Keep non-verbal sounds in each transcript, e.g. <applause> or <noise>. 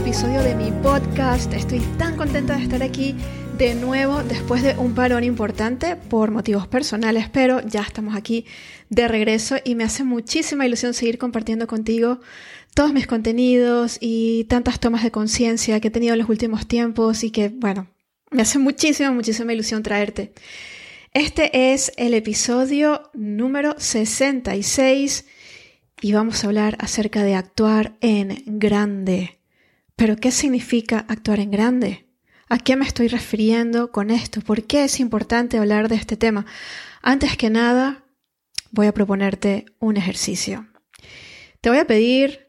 episodio de mi podcast. Estoy tan contenta de estar aquí de nuevo después de un parón importante por motivos personales, pero ya estamos aquí de regreso y me hace muchísima ilusión seguir compartiendo contigo todos mis contenidos y tantas tomas de conciencia que he tenido en los últimos tiempos y que, bueno, me hace muchísima, muchísima ilusión traerte. Este es el episodio número 66 y vamos a hablar acerca de actuar en grande. Pero ¿qué significa actuar en grande? ¿A qué me estoy refiriendo con esto? ¿Por qué es importante hablar de este tema? Antes que nada, voy a proponerte un ejercicio. Te voy a pedir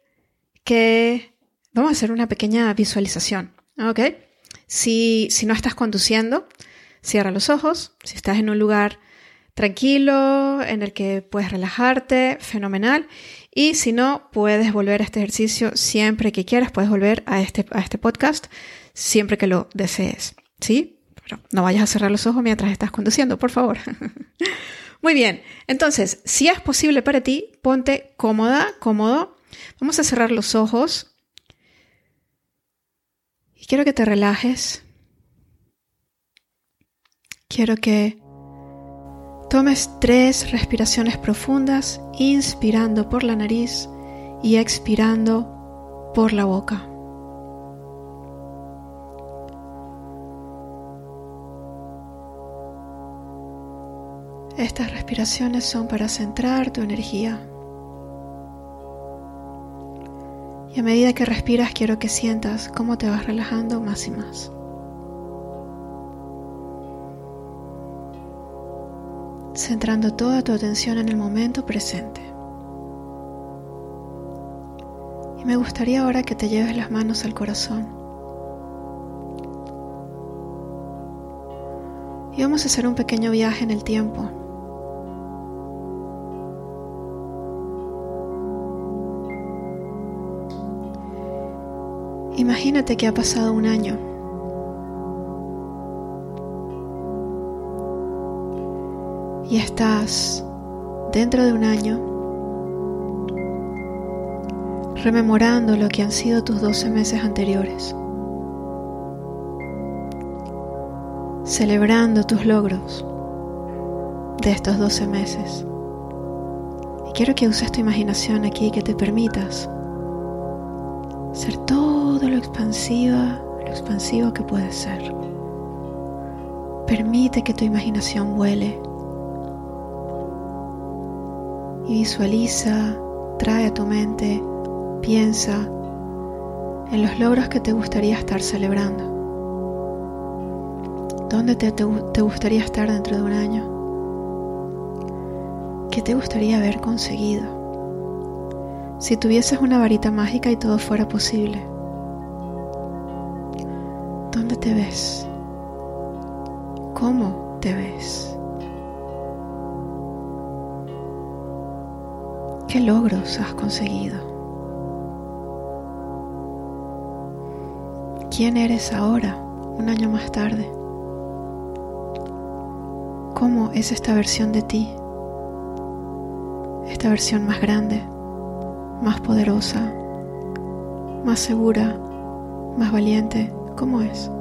que vamos a hacer una pequeña visualización, ¿ok? Si, si no estás conduciendo, cierra los ojos. Si estás en un lugar tranquilo, en el que puedes relajarte, fenomenal. Y si no, puedes volver a este ejercicio siempre que quieras, puedes volver a este, a este podcast siempre que lo desees. ¿Sí? Pero no vayas a cerrar los ojos mientras estás conduciendo, por favor. <laughs> Muy bien, entonces, si es posible para ti, ponte cómoda, cómodo. Vamos a cerrar los ojos. Y quiero que te relajes. Quiero que Tomes tres respiraciones profundas, inspirando por la nariz y expirando por la boca. Estas respiraciones son para centrar tu energía. Y a medida que respiras quiero que sientas cómo te vas relajando más y más. Centrando toda tu atención en el momento presente. Y me gustaría ahora que te lleves las manos al corazón. Y vamos a hacer un pequeño viaje en el tiempo. Imagínate que ha pasado un año. Y estás dentro de un año rememorando lo que han sido tus 12 meses anteriores, celebrando tus logros de estos 12 meses. Y quiero que uses tu imaginación aquí, que te permitas ser todo lo expansiva, lo expansivo que puedes ser. Permite que tu imaginación vuele visualiza, trae a tu mente, piensa en los logros que te gustaría estar celebrando. ¿Dónde te, te, gustaría estar dentro de un año? ¿Qué te gustaría haber conseguido? Si tuvieses una varita mágica y todo fuera posible, ¿dónde te ves? ¿Cómo te ves? ¿Qué logros has conseguido? ¿Quién eres ahora, un año más tarde? ¿Cómo es esta versión de ti? Esta versión más grande, más poderosa, más segura, más valiente, ¿cómo es?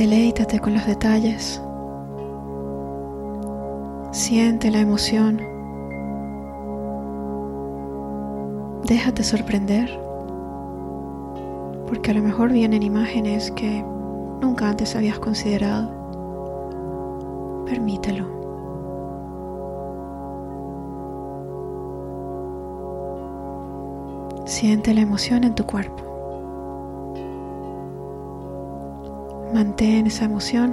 Deleítate con los detalles. Siente la emoción. Déjate sorprender. Porque a lo mejor vienen imágenes que nunca antes habías considerado. Permítelo. Siente la emoción en tu cuerpo. Mantén esa emoción.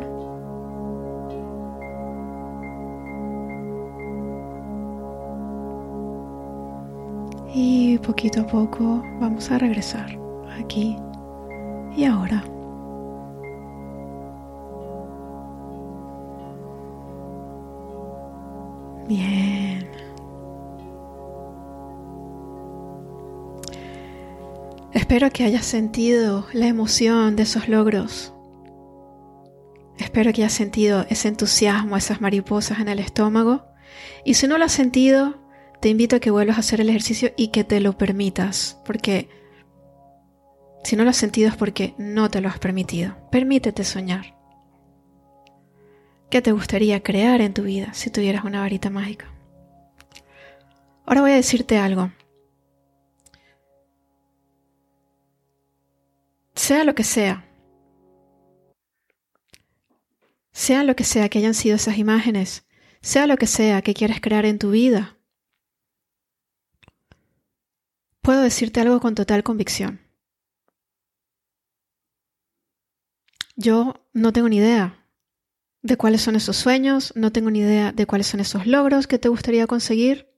Y poquito a poco vamos a regresar aquí y ahora. Bien. Espero que hayas sentido la emoción de esos logros Espero que hayas sentido ese entusiasmo, esas mariposas en el estómago Y si no lo has sentido, te invito a que vuelvas a hacer el ejercicio y que te lo permitas, porque si no lo has sentido es porque no te lo has permitido. Permítete soñar. ¿Qué te gustaría crear en tu vida si tuvieras una varita mágica? Ahora voy a decirte algo. Sea lo que sea, sea lo que sea que hayan sido esas imágenes, sea lo que sea que quieres crear en tu vida, puedo decirte algo con total convicción. Yo no tengo ni idea de cuáles son esos sueños, no tengo ni idea de cuáles son esos logros que te gustaría conseguir,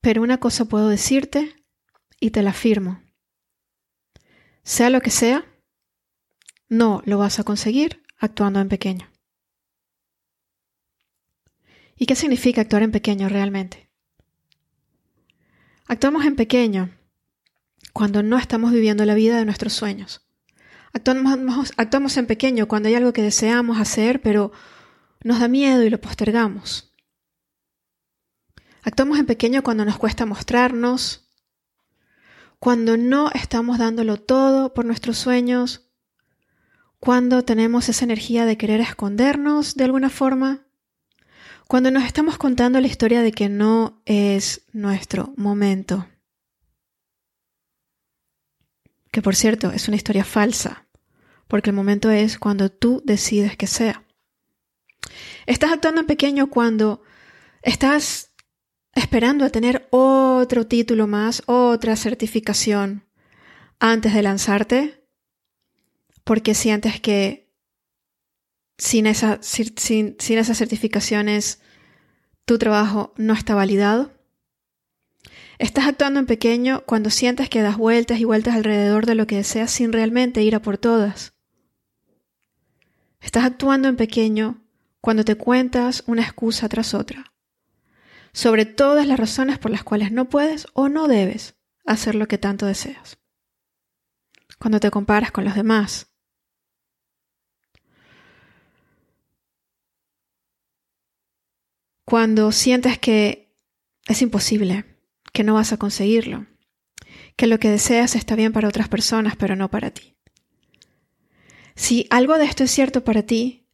pero una cosa puedo decirte y te la afirmo. Sea lo que sea, no lo vas a conseguir actuando en pequeño. ¿Y qué significa actuar en pequeño realmente? Actuamos en pequeño cuando no estamos viviendo la vida de nuestros sueños. Actuamos, en pequeño cuando hay algo que deseamos hacer, pero nos da miedo y lo postergamos. Actuamos en pequeño cuando nos cuesta mostrarnos, cuando no estamos dándolo todo por nuestros sueños, cuando tenemos esa energía de querer escondernos de alguna forma. Cuando nos estamos contando la historia de que no es nuestro momento. Que por cierto es una historia falsa, porque el momento es cuando tú decides que sea. Estás actuando en pequeño cuando estás esperando a tener otro título más, otra certificación antes de lanzarte, porque sientes que sin, sin, sin esas certificaciones tu trabajo no está validado? ¿Estás actuando en pequeño cuando sientes que das vueltas y vueltas alrededor de lo que deseas sin realmente ir a por todas? ¿Estás actuando en pequeño cuando te cuentas una excusa tras otra sobre todas las razones por las cuales no puedes o no debes hacer lo que tanto deseas? Cuando te comparas con los demás, cuando sientes que es imposible, que no vas a conseguirlo, que lo que deseas está bien para otras personas, pero no para ti. Si algo de esto es cierto para ti,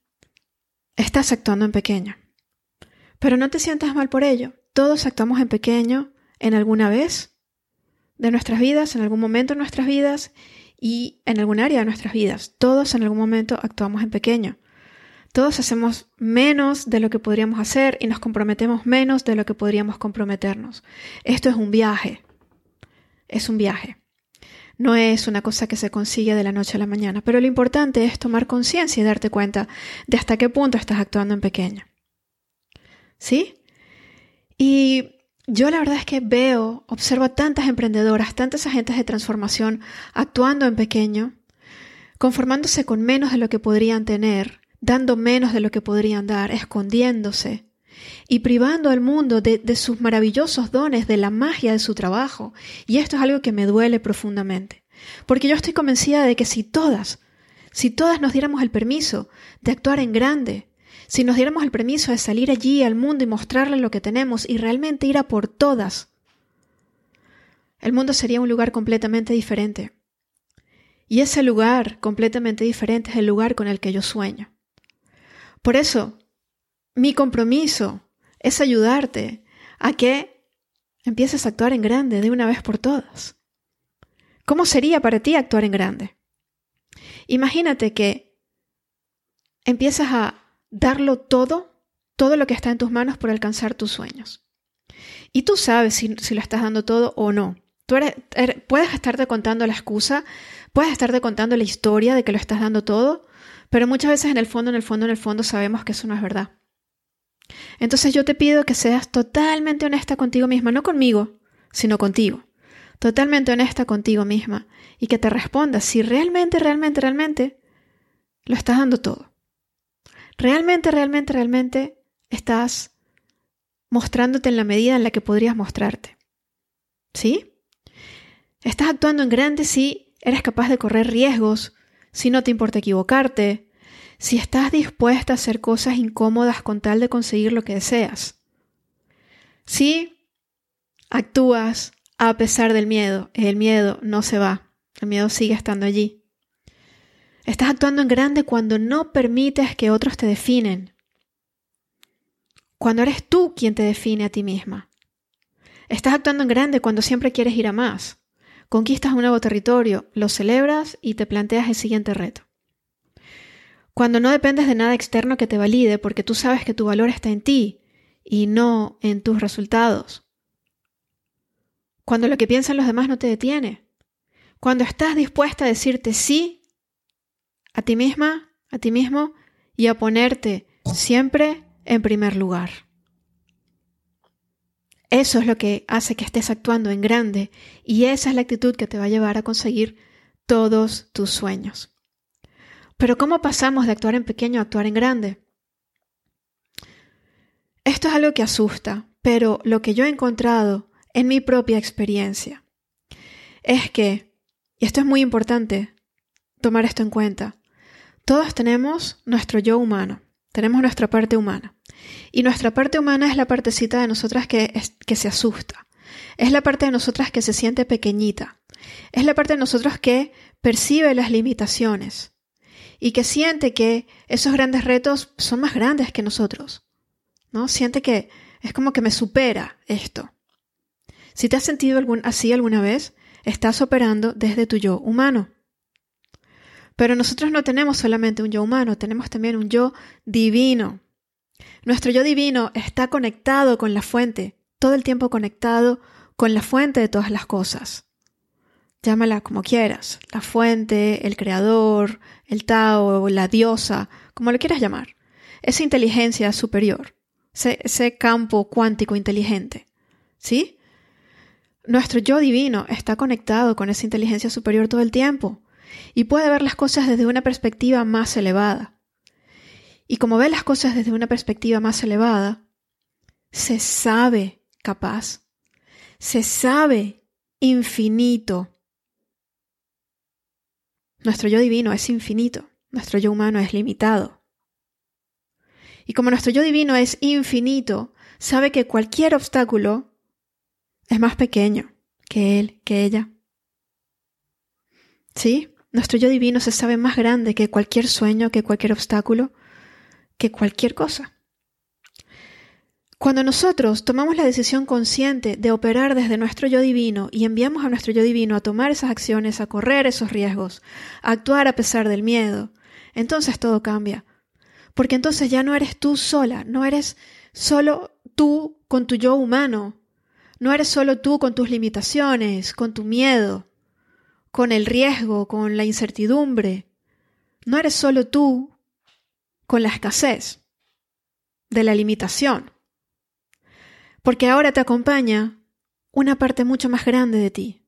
estás actuando en pequeño. Pero no te sientas mal por ello. Todos actuamos en pequeño en alguna vez de nuestras vidas, en algún momento de nuestras vidas y en algún área de nuestras vidas. Todos en algún momento actuamos en pequeño. Todos hacemos menos de lo que podríamos hacer y nos comprometemos menos de lo que podríamos comprometernos. Esto es un viaje. Es un viaje. No es una cosa que se consigue de la noche a la mañana, pero lo importante es tomar conciencia y darte cuenta de hasta qué punto estás actuando en pequeño. ¿Sí? Y yo la verdad es que veo, observo tantas emprendedoras, tantas agentes de transformación actuando en pequeño, conformándose con menos de lo que podrían tener dando menos de lo que podrían dar, escondiéndose y privando al mundo de, sus maravillosos dones, de la magia de su trabajo. Y esto es algo que me duele profundamente, porque yo estoy convencida de que si todas, si todas nos diéramos el permiso de actuar en grande, si nos diéramos el permiso de salir allí al mundo y mostrarle lo que tenemos y realmente ir a por todas, el mundo sería un lugar completamente diferente. Y ese lugar completamente diferente es el lugar con el que yo sueño. Por eso, mi compromiso es ayudarte a que empieces a actuar en grande de una vez por todas. ¿Cómo sería para ti actuar en grande? Imagínate que empiezas a darlo todo, todo lo que está en tus manos por alcanzar tus sueños. Y tú sabes si, lo estás dando todo o no. Tú puedes estarte contando la excusa, puedes estarte contando la historia de que lo estás dando todo, pero muchas veces en el fondo, en el fondo, en el fondo sabemos que eso no es verdad. Entonces yo te pido que seas totalmente honesta contigo misma, no conmigo, sino contigo. Totalmente honesta contigo misma y que te respondas si realmente, realmente, realmente lo estás dando todo. Realmente, realmente, realmente estás mostrándote en la medida en la que podrías mostrarte. ¿Sí? Estás actuando en grande si eres capaz de correr riesgos si no te importa equivocarte, si estás dispuesta a hacer cosas incómodas con tal de conseguir lo que deseas. Si actúas a pesar del miedo, el miedo no se va, el miedo sigue estando allí. Estás actuando en grande cuando no permites que otros te definen, cuando eres tú quien te define a ti misma. Estás actuando en grande cuando siempre quieres ir a más. Conquistas un nuevo territorio, lo celebras y te planteas el siguiente reto. Cuando no dependes de nada externo que te valide porque tú sabes que tu valor está en ti y no en tus resultados. Cuando lo que piensan los demás no te detiene. Cuando estás dispuesta a decirte sí a ti misma, a ti mismo y a ponerte siempre en primer lugar. Eso es lo que hace que estés actuando en grande y esa es la actitud que te va a llevar a conseguir todos tus sueños. Pero ¿cómo pasamos de actuar en pequeño a actuar en grande? Esto es algo que asusta, pero lo que yo he encontrado en mi propia experiencia es que, y esto es muy importante, tomar esto en cuenta, todos tenemos nuestro yo humano, tenemos nuestra parte humana. Y nuestra parte humana es la partecita de nosotras que, que se asusta. Es la parte de nosotras que se siente pequeñita. Es la parte de nosotros que percibe las limitaciones y que siente que esos grandes retos son más grandes que nosotros. ¿No? Siente que es como que me supera esto. Si te has sentido así alguna vez, estás operando desde tu yo humano. Pero nosotros no tenemos solamente un yo humano, tenemos también un yo divino. Nuestro yo divino está conectado con la fuente, todo el tiempo conectado con la fuente de todas las cosas. Llámala como quieras, la fuente, el creador, el Tao, la diosa, como lo quieras llamar. Esa inteligencia superior, ese, campo cuántico inteligente. ¿Sí? Nuestro yo divino está conectado con esa inteligencia superior todo el tiempo y puede ver las cosas desde una perspectiva más elevada. Y como ve las cosas desde una perspectiva más elevada, se sabe capaz, se sabe infinito. Nuestro yo divino es infinito, nuestro yo humano es limitado. Y como nuestro yo divino es infinito, sabe que cualquier obstáculo es más pequeño que él, que ella. ¿Sí? Nuestro yo divino se sabe más grande que cualquier sueño, que cualquier obstáculo, que cualquier cosa. Cuando nosotros tomamos la decisión consciente de operar desde nuestro yo divino y enviamos a nuestro yo divino a tomar esas acciones, a correr esos riesgos, a actuar a pesar del miedo, entonces todo cambia. Porque entonces ya no eres tú sola, no eres solo tú con tu yo humano, no eres solo tú con tus limitaciones, con tu miedo, con el riesgo, con la incertidumbre. No eres solo tú con la escasez, de la limitación. Porque ahora te acompaña una parte mucho más grande de ti.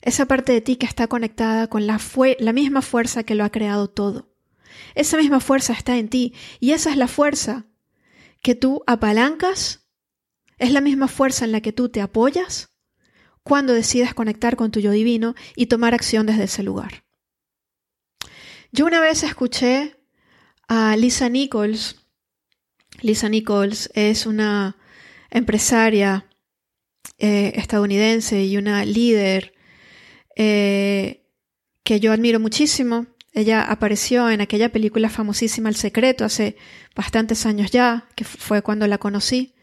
Esa parte de ti que está conectada con la, la misma fuerza que lo ha creado todo. Esa misma fuerza está en ti y esa es la fuerza que tú apalancas, es la misma fuerza en la que tú te apoyas cuando decides conectar con tu yo divino y tomar acción desde ese lugar. Yo una vez escuché a Lisa Nichols. Lisa Nichols es una empresaria eh, estadounidense y una líder eh, que yo admiro muchísimo. Ella apareció en aquella película famosísima El Secreto hace bastantes años ya, que fue cuando la conocí.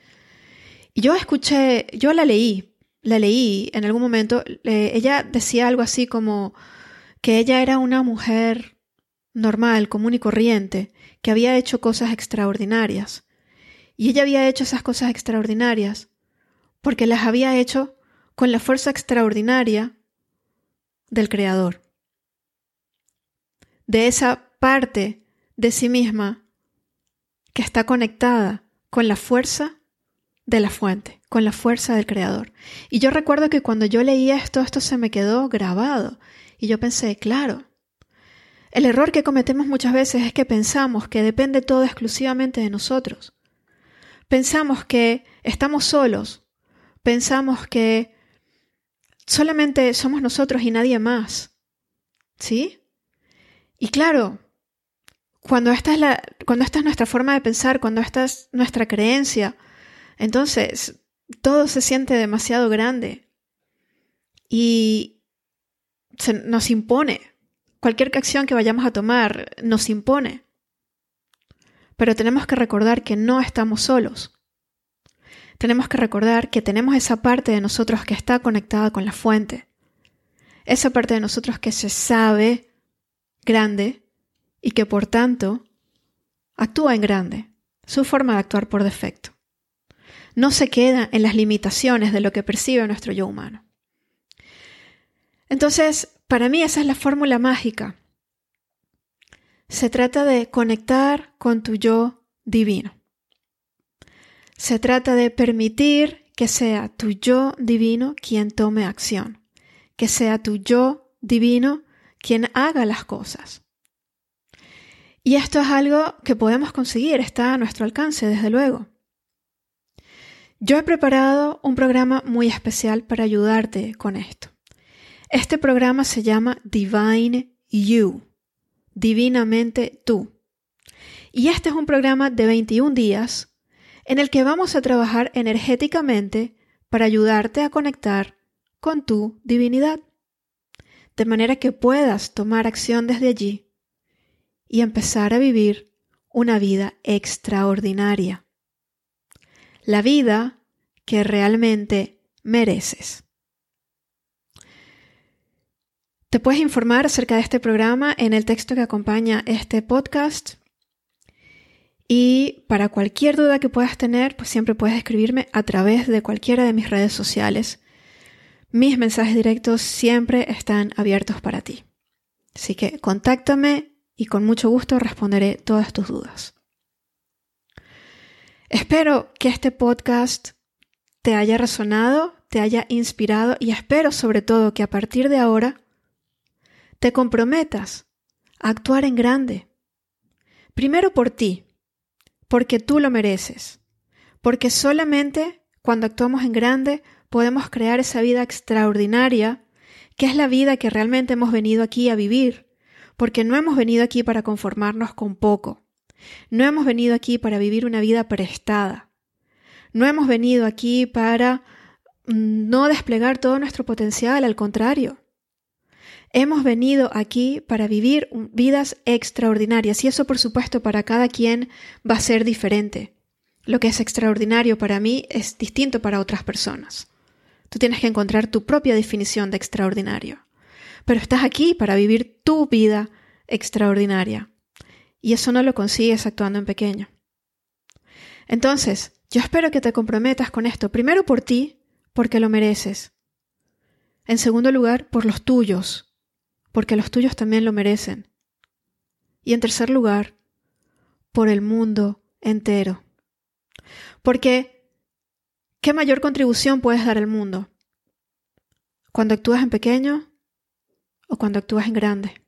Y yo escuché, yo la leí, la leí en algún momento. Ella decía algo así como que ella era una mujer normal, común y corriente, que había hecho cosas extraordinarias. Y ella había hecho esas cosas extraordinarias porque las había hecho con la fuerza extraordinaria del Creador. De esa parte de sí misma que está conectada con la fuerza de la fuente, con la fuerza del Creador. Y yo recuerdo que cuando yo leí esto, esto se me quedó grabado. Y yo pensé, claro, el error que cometemos muchas veces es que pensamos que depende todo exclusivamente de nosotros. Pensamos que estamos solos. Pensamos que solamente somos nosotros y nadie más. ¿Sí? Y claro, cuando esta es la, cuando esta es nuestra forma de pensar, cuando esta es nuestra creencia, entonces todo se siente demasiado grande y se, nos impone. Cualquier acción que vayamos a tomar nos impone. Pero tenemos que recordar que no estamos solos. Tenemos que recordar que tenemos esa parte de nosotros que está conectada con la fuente. Esa parte de nosotros que se sabe grande y que por tanto actúa en grande, su forma de actuar por defecto. No se queda en las limitaciones de lo que percibe nuestro yo humano. Entonces, para mí esa es la fórmula mágica. Se trata de conectar con tu yo divino. Se trata de permitir que sea tu yo divino quien tome acción, que sea tu yo divino quien haga las cosas. Y esto es algo que podemos conseguir, está a nuestro alcance, desde luego. Yo he preparado un programa muy especial para ayudarte con esto. Este programa se llama Divine You, divinamente tú. Y este es un programa de 21 días en el que vamos a trabajar energéticamente para ayudarte a conectar con tu divinidad, de manera que puedas tomar acción desde allí y empezar a vivir una vida extraordinaria. La vida que realmente mereces. Te puedes informar acerca de este programa en el texto que acompaña este podcast. Y para cualquier duda que puedas tener, pues siempre puedes escribirme a través de cualquiera de mis redes sociales. Mis mensajes directos siempre están abiertos para ti. Así que contáctame y con mucho gusto responderé todas tus dudas. Espero que este podcast te haya resonado, te haya inspirado y espero sobre todo que a partir de ahora te comprometas a actuar en grande. Primero por ti, porque tú lo mereces, porque solamente cuando actuamos en grande podemos crear esa vida extraordinaria, que es la vida que realmente hemos venido aquí a vivir, porque no hemos venido aquí para conformarnos con poco, no hemos venido aquí para vivir una vida prestada, no hemos venido aquí para mm, no desplegar todo nuestro potencial, al contrario. Hemos venido aquí para vivir vidas extraordinarias y eso por supuesto para cada quien va a ser diferente. Lo que es extraordinario para mí es distinto para otras personas. Tú tienes que encontrar tu propia definición de extraordinario. Pero estás aquí para vivir tu vida extraordinaria. Y eso no lo consigues actuando en pequeño. Entonces, yo espero que te comprometas con esto, primero por ti, porque lo mereces. En segundo lugar, por los tuyos, porque los tuyos también lo merecen. Y en tercer lugar, por el mundo entero. Porque, ¿qué mayor contribución puedes dar al mundo? ¿Cuando actúas en pequeño o cuando actúas en grande?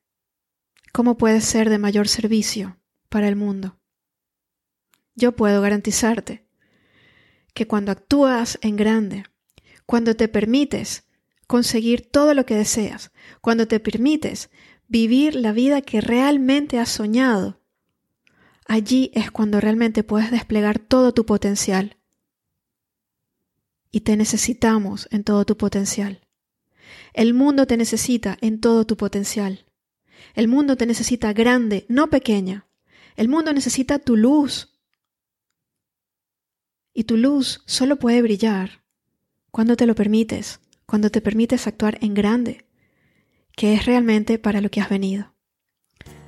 ¿Cómo puedes ser de mayor servicio para el mundo? Yo puedo garantizarte que cuando actúas en grande, cuando te permites conseguir todo lo que deseas, cuando te permites vivir la vida que realmente has soñado, allí es cuando realmente puedes desplegar todo tu potencial. Y te necesitamos en todo tu potencial. El mundo te necesita en todo tu potencial. El mundo te necesita grande, no pequeña. El mundo necesita tu luz. Y tu luz solo puede brillar cuando te lo permites, cuando te permites actuar en grande, que es realmente para lo que has venido.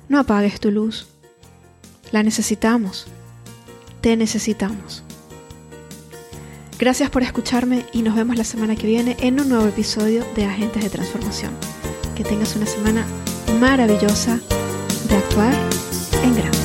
No apagues tu luz. La necesitamos. Te necesitamos. Gracias por escucharme y nos vemos la semana que viene en un nuevo episodio de Agentes de Transformación. Que tengas una semana maravillosa de actuar en grande.